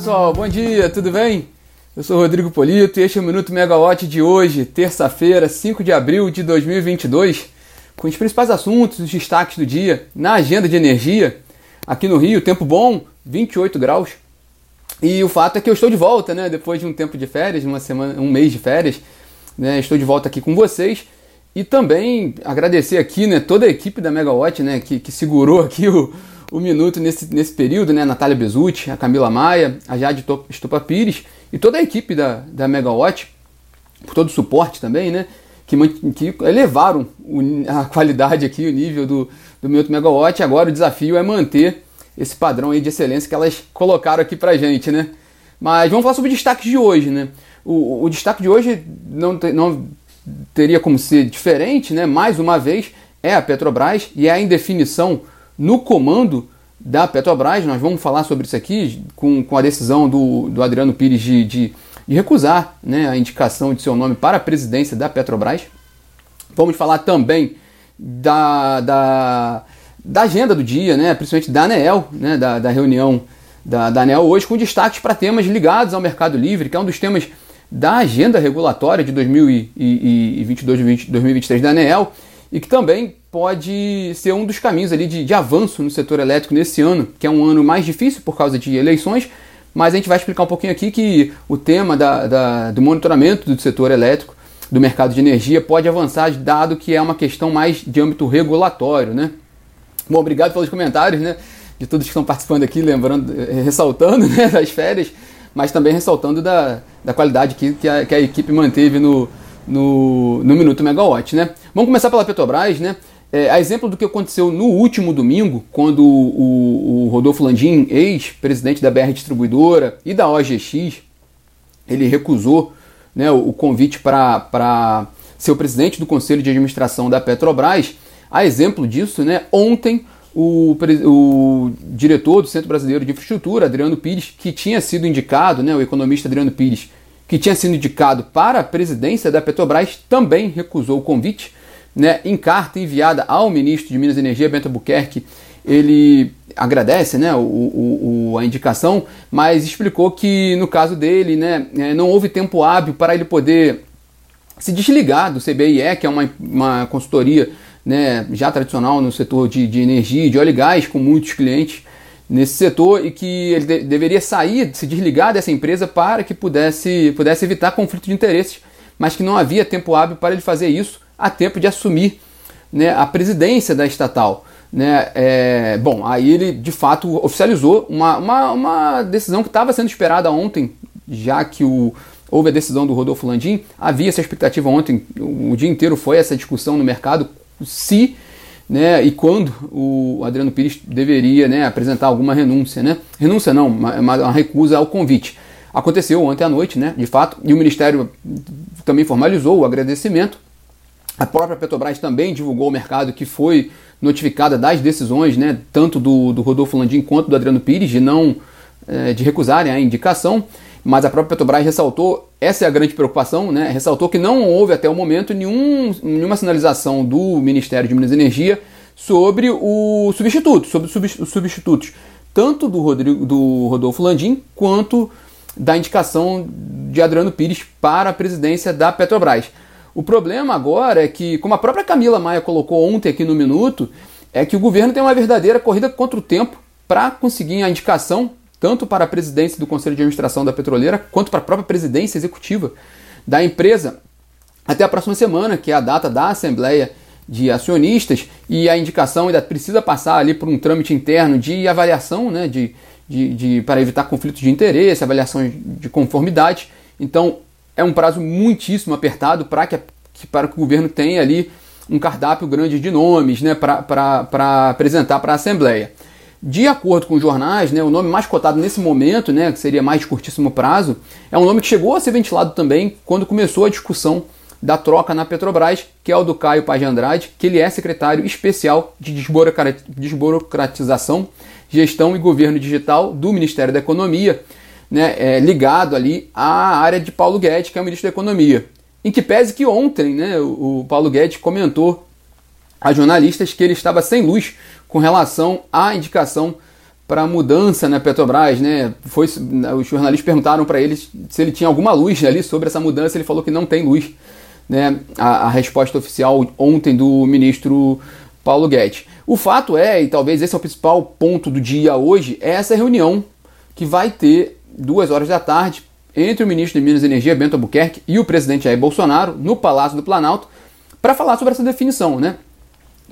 pessoal, bom dia, tudo bem? Eu sou Rodrigo Polito e este é o Minuto Megawatt de hoje, terça-feira, 5 de abril de 2022, com os principais assuntos, os destaques do dia na agenda de energia. Aqui no Rio, tempo bom, 28 graus. E o fato é que eu estou de volta, né? Depois de um tempo de férias, uma semana, um mês de férias, né? Estou de volta aqui com vocês. E também agradecer aqui, né, toda a equipe da Megawatt, né, que, que segurou aqui o, o minuto nesse, nesse período, né? Natália Bezutti, a Camila Maia, a Jade Estupa Pires e toda a equipe da, da Megawatt, por todo o suporte também, né? Que, que elevaram a qualidade aqui, o nível do, do Minuto Megawatt. Agora o desafio é manter esse padrão aí de excelência que elas colocaram aqui pra gente, né? Mas vamos falar sobre destaques de hoje, né? O, o destaque de hoje não, te, não teria como ser diferente, né? Mais uma vez, é a Petrobras e é a indefinição no comando da Petrobras. Nós vamos falar sobre isso aqui com, com a decisão do, do Adriano Pires de, de, de recusar né, a indicação de seu nome para a presidência da Petrobras. Vamos falar também da, da, da agenda do dia, né, principalmente da ANEEL, né, da, da reunião da, da ANEEL hoje, com destaques para temas ligados ao mercado livre, que é um dos temas da agenda regulatória de 2022-2023 da ANEEL e que também pode ser um dos caminhos ali de, de avanço no setor elétrico nesse ano, que é um ano mais difícil por causa de eleições, mas a gente vai explicar um pouquinho aqui que o tema da, da, do monitoramento do setor elétrico, do mercado de energia, pode avançar, dado que é uma questão mais de âmbito regulatório, né? Bom, obrigado pelos comentários, né? De todos que estão participando aqui, lembrando, eh, ressaltando né, das férias, mas também ressaltando da, da qualidade que, que, a, que a equipe manteve no, no, no Minuto Megawatt, né? Vamos começar pela Petrobras, né? É, a exemplo do que aconteceu no último domingo, quando o, o Rodolfo Landim, ex-presidente da BR Distribuidora e da OGX, ele recusou né, o, o convite para ser o presidente do Conselho de Administração da Petrobras. A exemplo disso, né, ontem o, o, diretor do Centro Brasileiro de Infraestrutura, Adriano Pires, que tinha sido indicado, né, o economista Adriano Pires, que tinha sido indicado para a presidência da Petrobras, também recusou o convite né, em carta enviada ao ministro de Minas e Energia, Bento Albuquerque, ele agradece né, o, o, a indicação, mas explicou que no caso dele né, é, não houve tempo hábil para ele poder se desligar do CBIE, que é uma, uma consultoria né, já tradicional no setor de, de energia e de óleo e gás, com muitos clientes nesse setor, e que ele de, deveria sair, se desligar dessa empresa para que pudesse, pudesse evitar conflito de interesses, mas que não havia tempo hábil para ele fazer isso a tempo de assumir né, a presidência da estatal. Né, é, bom, aí ele de fato oficializou uma, uma, uma decisão que estava sendo esperada ontem, já que o, houve a decisão do Rodolfo Landim. Havia essa expectativa ontem, o, o dia inteiro foi essa discussão no mercado, se né, e quando o Adriano Pires deveria né, apresentar alguma renúncia. Né? Renúncia não, uma, uma recusa ao convite. Aconteceu ontem à noite, né, de fato, e o Ministério também formalizou o agradecimento a própria Petrobras também divulgou ao mercado que foi notificada das decisões, né, tanto do, do Rodolfo Landim quanto do Adriano Pires, de não é, de recusarem a indicação, mas a própria Petrobras ressaltou, essa é a grande preocupação, né, ressaltou que não houve até o momento nenhum, nenhuma sinalização do Ministério de Minas e Energia sobre o substituto, sobre os substitutos, tanto do, Rodrigo, do Rodolfo Landim quanto da indicação de Adriano Pires para a presidência da Petrobras. O problema agora é que, como a própria Camila Maia colocou ontem aqui no Minuto, é que o governo tem uma verdadeira corrida contra o tempo para conseguir a indicação tanto para a presidência do Conselho de Administração da Petroleira quanto para a própria presidência executiva da empresa até a próxima semana, que é a data da Assembleia de Acionistas, e a indicação ainda precisa passar ali por um trâmite interno de avaliação, né, de, de, de para evitar conflitos de interesse, avaliação de conformidade. Então, é um prazo muitíssimo apertado para que, que, para que o governo tenha ali um cardápio grande de nomes né, para apresentar para a Assembleia. De acordo com os jornais, né, o nome mais cotado nesse momento, né, que seria mais de curtíssimo prazo, é um nome que chegou a ser ventilado também quando começou a discussão da troca na Petrobras, que é o do Caio Paz de Andrade, que ele é secretário especial de desburocratização, gestão e governo digital do Ministério da Economia né, é, ligado ali à área de Paulo Guedes, que é o ministro da Economia. Em que pese que ontem né, o, Paulo Guedes comentou a jornalistas que ele estava sem luz com relação à indicação para mudança na Petrobras, né? Foi, os jornalistas perguntaram para ele se ele tinha alguma luz ali sobre essa mudança, ele falou que não tem luz, né? A, a resposta oficial ontem do ministro Paulo Guedes. O fato é, e talvez esse é o principal ponto do dia hoje, é essa reunião que vai ter duas horas da tarde entre o ministro de Minas e Energia, Bento Albuquerque, e o presidente Jair Bolsonaro, no Palácio do Planalto, para falar sobre essa definição, né?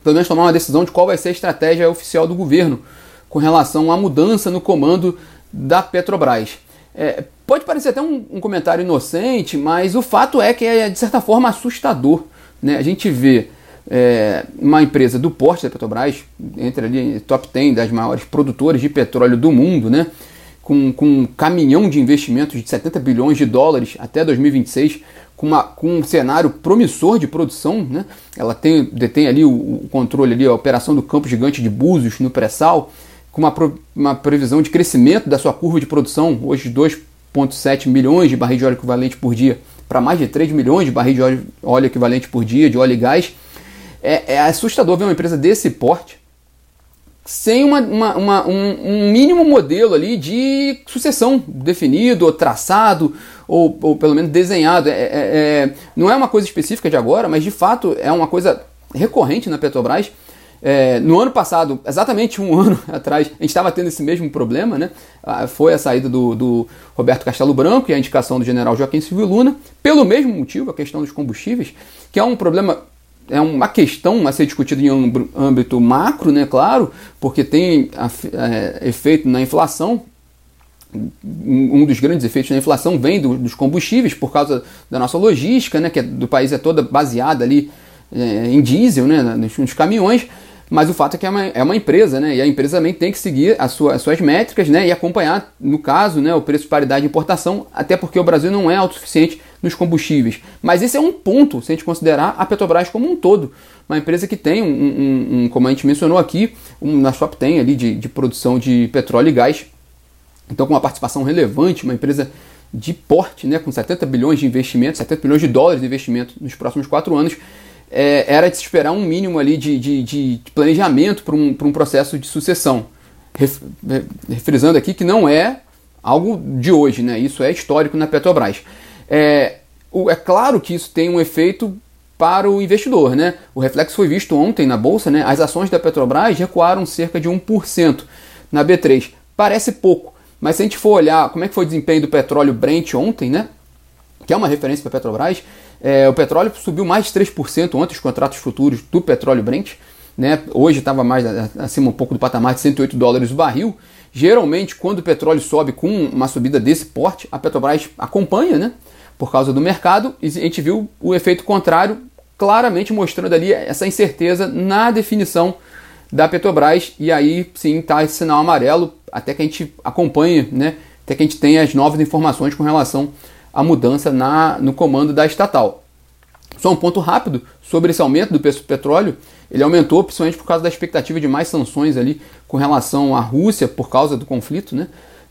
Pelo menos tomar uma decisão de qual vai ser a estratégia oficial do governo com relação à mudança no comando da Petrobras. É, pode parecer até um, um, comentário inocente, mas o fato é que é de certa forma assustador. Né? A gente vê é, uma empresa do porte da Petrobras, entre ali top 10 das maiores produtoras de petróleo do mundo, né? Com, com um caminhão de investimentos de 70 bilhões de dólares até 2026, com, uma, com um cenário promissor de produção. Né? Ela tem, detém ali o, o controle, ali, a operação do campo gigante de Búzios no pré-sal, com uma, uma previsão de crescimento da sua curva de produção, hoje 2,7 milhões de barris de óleo equivalente por dia, para mais de 3 milhões de barris de óleo, óleo equivalente por dia, de óleo e gás. É, é assustador ver uma empresa desse porte sem uma, uma, uma, um, um, mínimo modelo ali de sucessão definido, ou traçado, ou, ou pelo menos desenhado. É, é, é, não é uma coisa específica de agora, mas de fato é uma coisa recorrente na Petrobras. É, no ano passado, exatamente um ano atrás, a gente estava tendo esse mesmo problema, né? Ah, foi a saída do, do, Roberto Castelo Branco e a indicação do general Joaquim Silvio Luna, pelo mesmo motivo, a questão dos combustíveis, que é um problema é uma questão a ser discutida em âmbito macro, né, claro, porque tem é, efeito na inflação. Um dos grandes efeitos na inflação vem do, dos combustíveis por causa da nossa logística, né, que é, do país é toda baseada ali é, em diesel, né, nos, nos caminhões. Mas o fato é que é uma, é uma empresa, né? E a empresa também tem que seguir as, sua, as suas métricas, né? E acompanhar, no caso, né, o preço de paridade de importação, até porque o Brasil não é autossuficiente nos combustíveis. Mas esse é um ponto, se a gente considerar a Petrobras como um todo. Uma empresa que tem, um, um, um como a gente mencionou aqui, um, na top 10 ali de, de produção de petróleo e gás. Então, com uma participação relevante, uma empresa de porte, né, com 70 bilhões de investimento, 70 bilhões de dólares de investimento nos próximos quatro anos, é, era de se esperar um mínimo ali de, de, de planejamento para um, um processo de sucessão. Ref, refrisando aqui que não é algo de hoje, né? isso é histórico na Petrobras. É, é claro que isso tem um efeito para o investidor. Né? O reflexo foi visto ontem na Bolsa, né? as ações da Petrobras recuaram cerca de 1% na B3. Parece pouco, mas se a gente for olhar como é que foi o desempenho do petróleo Brent ontem, né? que é uma referência para a Petrobras, é, o petróleo subiu mais de 3% ontem, os contratos futuros do petróleo Brent. Né? Hoje estava mais acima um pouco do patamar de 108 dólares o barril. Geralmente, quando o petróleo sobe com uma subida desse porte, a Petrobras acompanha, né? Por causa do mercado, e a gente viu o efeito contrário, claramente mostrando ali essa incerteza na definição da Petrobras. E aí sim está esse sinal amarelo, até que a gente acompanhe, né? Até que a gente tenha as novas informações com relação a mudança na, no comando da estatal. Só um ponto rápido sobre esse aumento do preço do petróleo. Ele aumentou principalmente por causa da expectativa de mais sanções ali com relação à Rússia por causa do conflito né,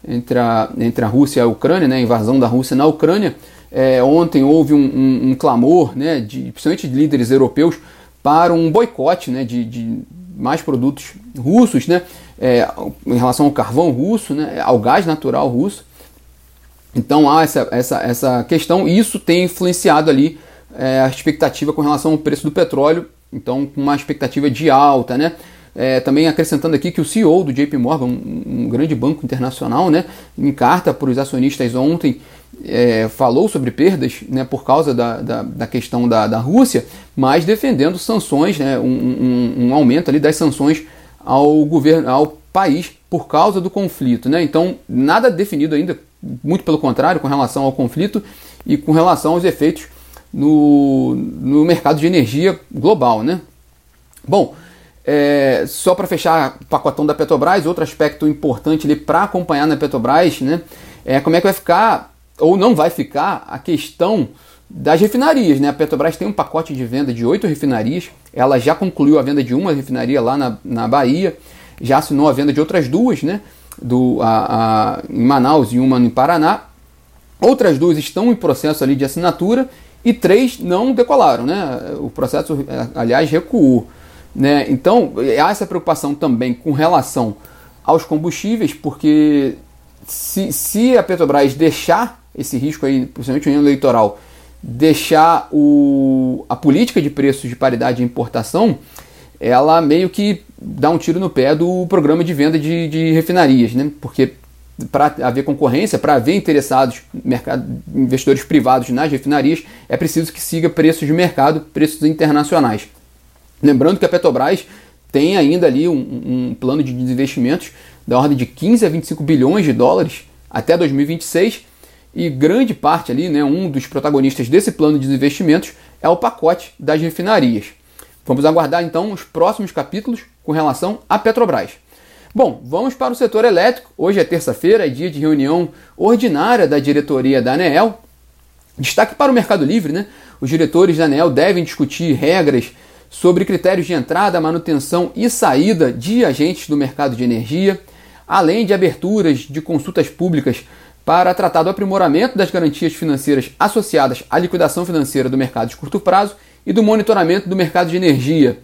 entre, a, entre a Rússia e a Ucrânia, né, a invasão da Rússia na Ucrânia. É, ontem houve um, um, um, clamor, né, de, principalmente de líderes europeus, para um boicote né, de, de mais produtos russos né, é, em relação ao carvão russo, né, ao gás natural russo. Então há essa, essa, essa questão e isso tem influenciado ali é, a expectativa com relação ao preço do petróleo, então com uma expectativa de alta, né? É, também acrescentando aqui que o CEO do JP Morgan, um, um grande banco internacional, né, em carta para os acionistas ontem, é, falou sobre perdas né, por causa da, da, da questão da, da Rússia, mas defendendo sanções, né, um, um, um aumento ali das sanções ao governo, ao país por causa do conflito. Né? Então, nada definido ainda muito pelo contrário, com relação ao conflito e com relação aos efeitos no, no mercado de energia global. Né? Bom, é, só para fechar o pacotão da Petrobras, outro aspecto importante para acompanhar na Petrobras né, é como é que vai ficar, ou não vai ficar, a questão das refinarias. Né? A Petrobras tem um pacote de venda de oito refinarias, ela já concluiu a venda de uma refinaria lá na, na Bahia, já assinou a venda de outras duas, né? do, a, a, em Manaus e uma em Paraná. Outras duas estão em processo ali de assinatura e três não decolaram, né? O processo, aliás, recuou. Né? Então, há essa preocupação também com relação aos combustíveis, porque se, se a Petrobras deixar esse risco aí, principalmente no ano eleitoral, deixar o, a política de preços de paridade de importação, ela meio que dá um tiro no pé do programa de venda de, de refinarias, né? Porque para haver concorrência, para haver interessados, mercado, investidores privados nas refinarias, é preciso que siga preços de mercado, preços internacionais. Lembrando que a Petrobras tem ainda ali um, um plano de desinvestimentos da ordem de 15 a 25 bilhões de dólares até 2026 e grande parte ali, né, um dos protagonistas desse plano de investimentos é o pacote das refinarias. Vamos aguardar então os próximos capítulos com relação à Petrobras. Bom, vamos para o setor elétrico. Hoje é terça-feira, é dia de reunião ordinária da diretoria da ANEEL. Destaque para o Mercado Livre, né? Os diretores da ANEEL devem discutir regras sobre critérios de entrada, manutenção e saída de agentes do mercado de energia, além de aberturas de consultas públicas para tratar do aprimoramento das garantias financeiras associadas à liquidação financeira do mercado de curto prazo e do monitoramento do mercado de energia.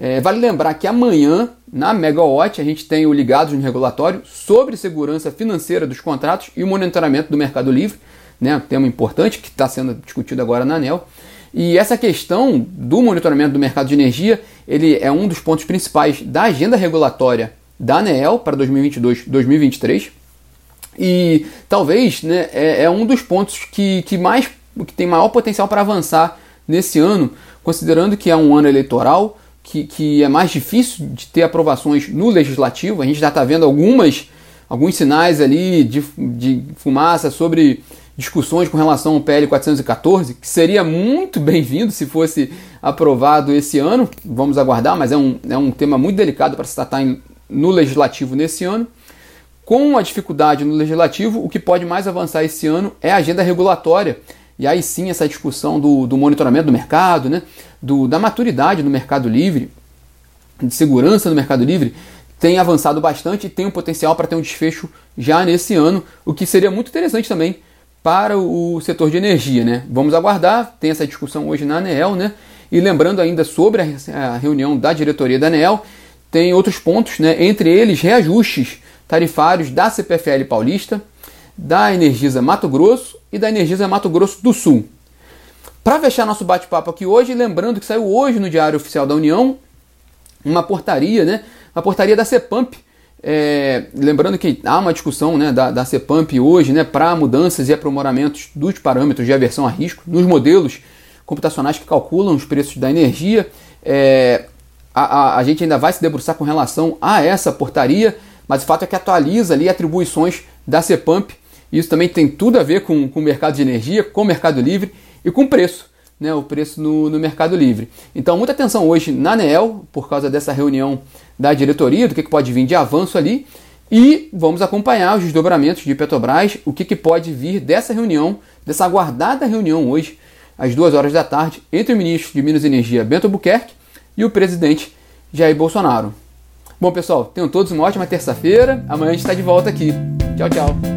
É, vale lembrar que amanhã, na Megawatt, a gente tem o Ligados no Regulatório sobre segurança financeira dos contratos e o monitoramento do Mercado Livre, né, tema importante que está sendo discutido agora na ANEL. E essa questão do monitoramento do mercado de energia, ele é um dos pontos principais da agenda regulatória da ANEEL para 2022-2023. E talvez né, é, é, um dos pontos que, que mais que tem maior potencial para avançar nesse ano, considerando que é um ano eleitoral, que, que é mais difícil de ter aprovações no legislativo. A gente já está vendo algumas, alguns sinais ali de, de fumaça sobre discussões com relação ao PL 414, que seria muito bem-vindo se fosse aprovado esse ano. Vamos aguardar, mas é um, é um tema muito delicado para se tratar em, no legislativo nesse ano. Com a dificuldade no legislativo, o que pode mais avançar esse ano é a agenda regulatória e aí sim essa discussão do, do monitoramento do mercado, né, do, da maturidade no mercado livre, de segurança no mercado livre, tem avançado bastante e tem um potencial para ter um desfecho já nesse ano, o que seria muito interessante também para o setor de energia. Né? Vamos aguardar, tem essa discussão hoje na ANEEL, né? e lembrando ainda sobre a reunião da diretoria da ANEEL, tem outros pontos, né? entre eles reajustes tarifários da CPFL Paulista, da Energisa Mato Grosso e da Energisa Mato Grosso do Sul. Para fechar nosso bate-papo aqui hoje, lembrando que saiu hoje no Diário Oficial da União uma portaria, né? Uma portaria da CEPAMP. É, lembrando que há uma discussão né, da, da CEPAMP hoje né, para mudanças e aprimoramentos dos parâmetros de aversão a risco nos modelos computacionais que calculam os preços da energia. É, a, a, a gente ainda vai se debruçar com relação a essa portaria, mas o fato é que atualiza ali atribuições da CEPAMP isso também tem tudo a ver com, o mercado de energia, com o mercado livre e com o preço, né, o preço no, no mercado livre. Então, muita atenção hoje na ANEEL, por causa dessa reunião da diretoria, do que, que pode vir de avanço ali, e vamos acompanhar os desdobramentos de Petrobras, o que, que pode vir dessa reunião, dessa aguardada reunião hoje, às duas horas da tarde, entre o ministro de Minas e Energia, Bento Albuquerque, e o presidente Jair Bolsonaro. Bom, pessoal, tenham todos uma ótima terça-feira. Amanhã a gente está de volta aqui. Tchau, tchau.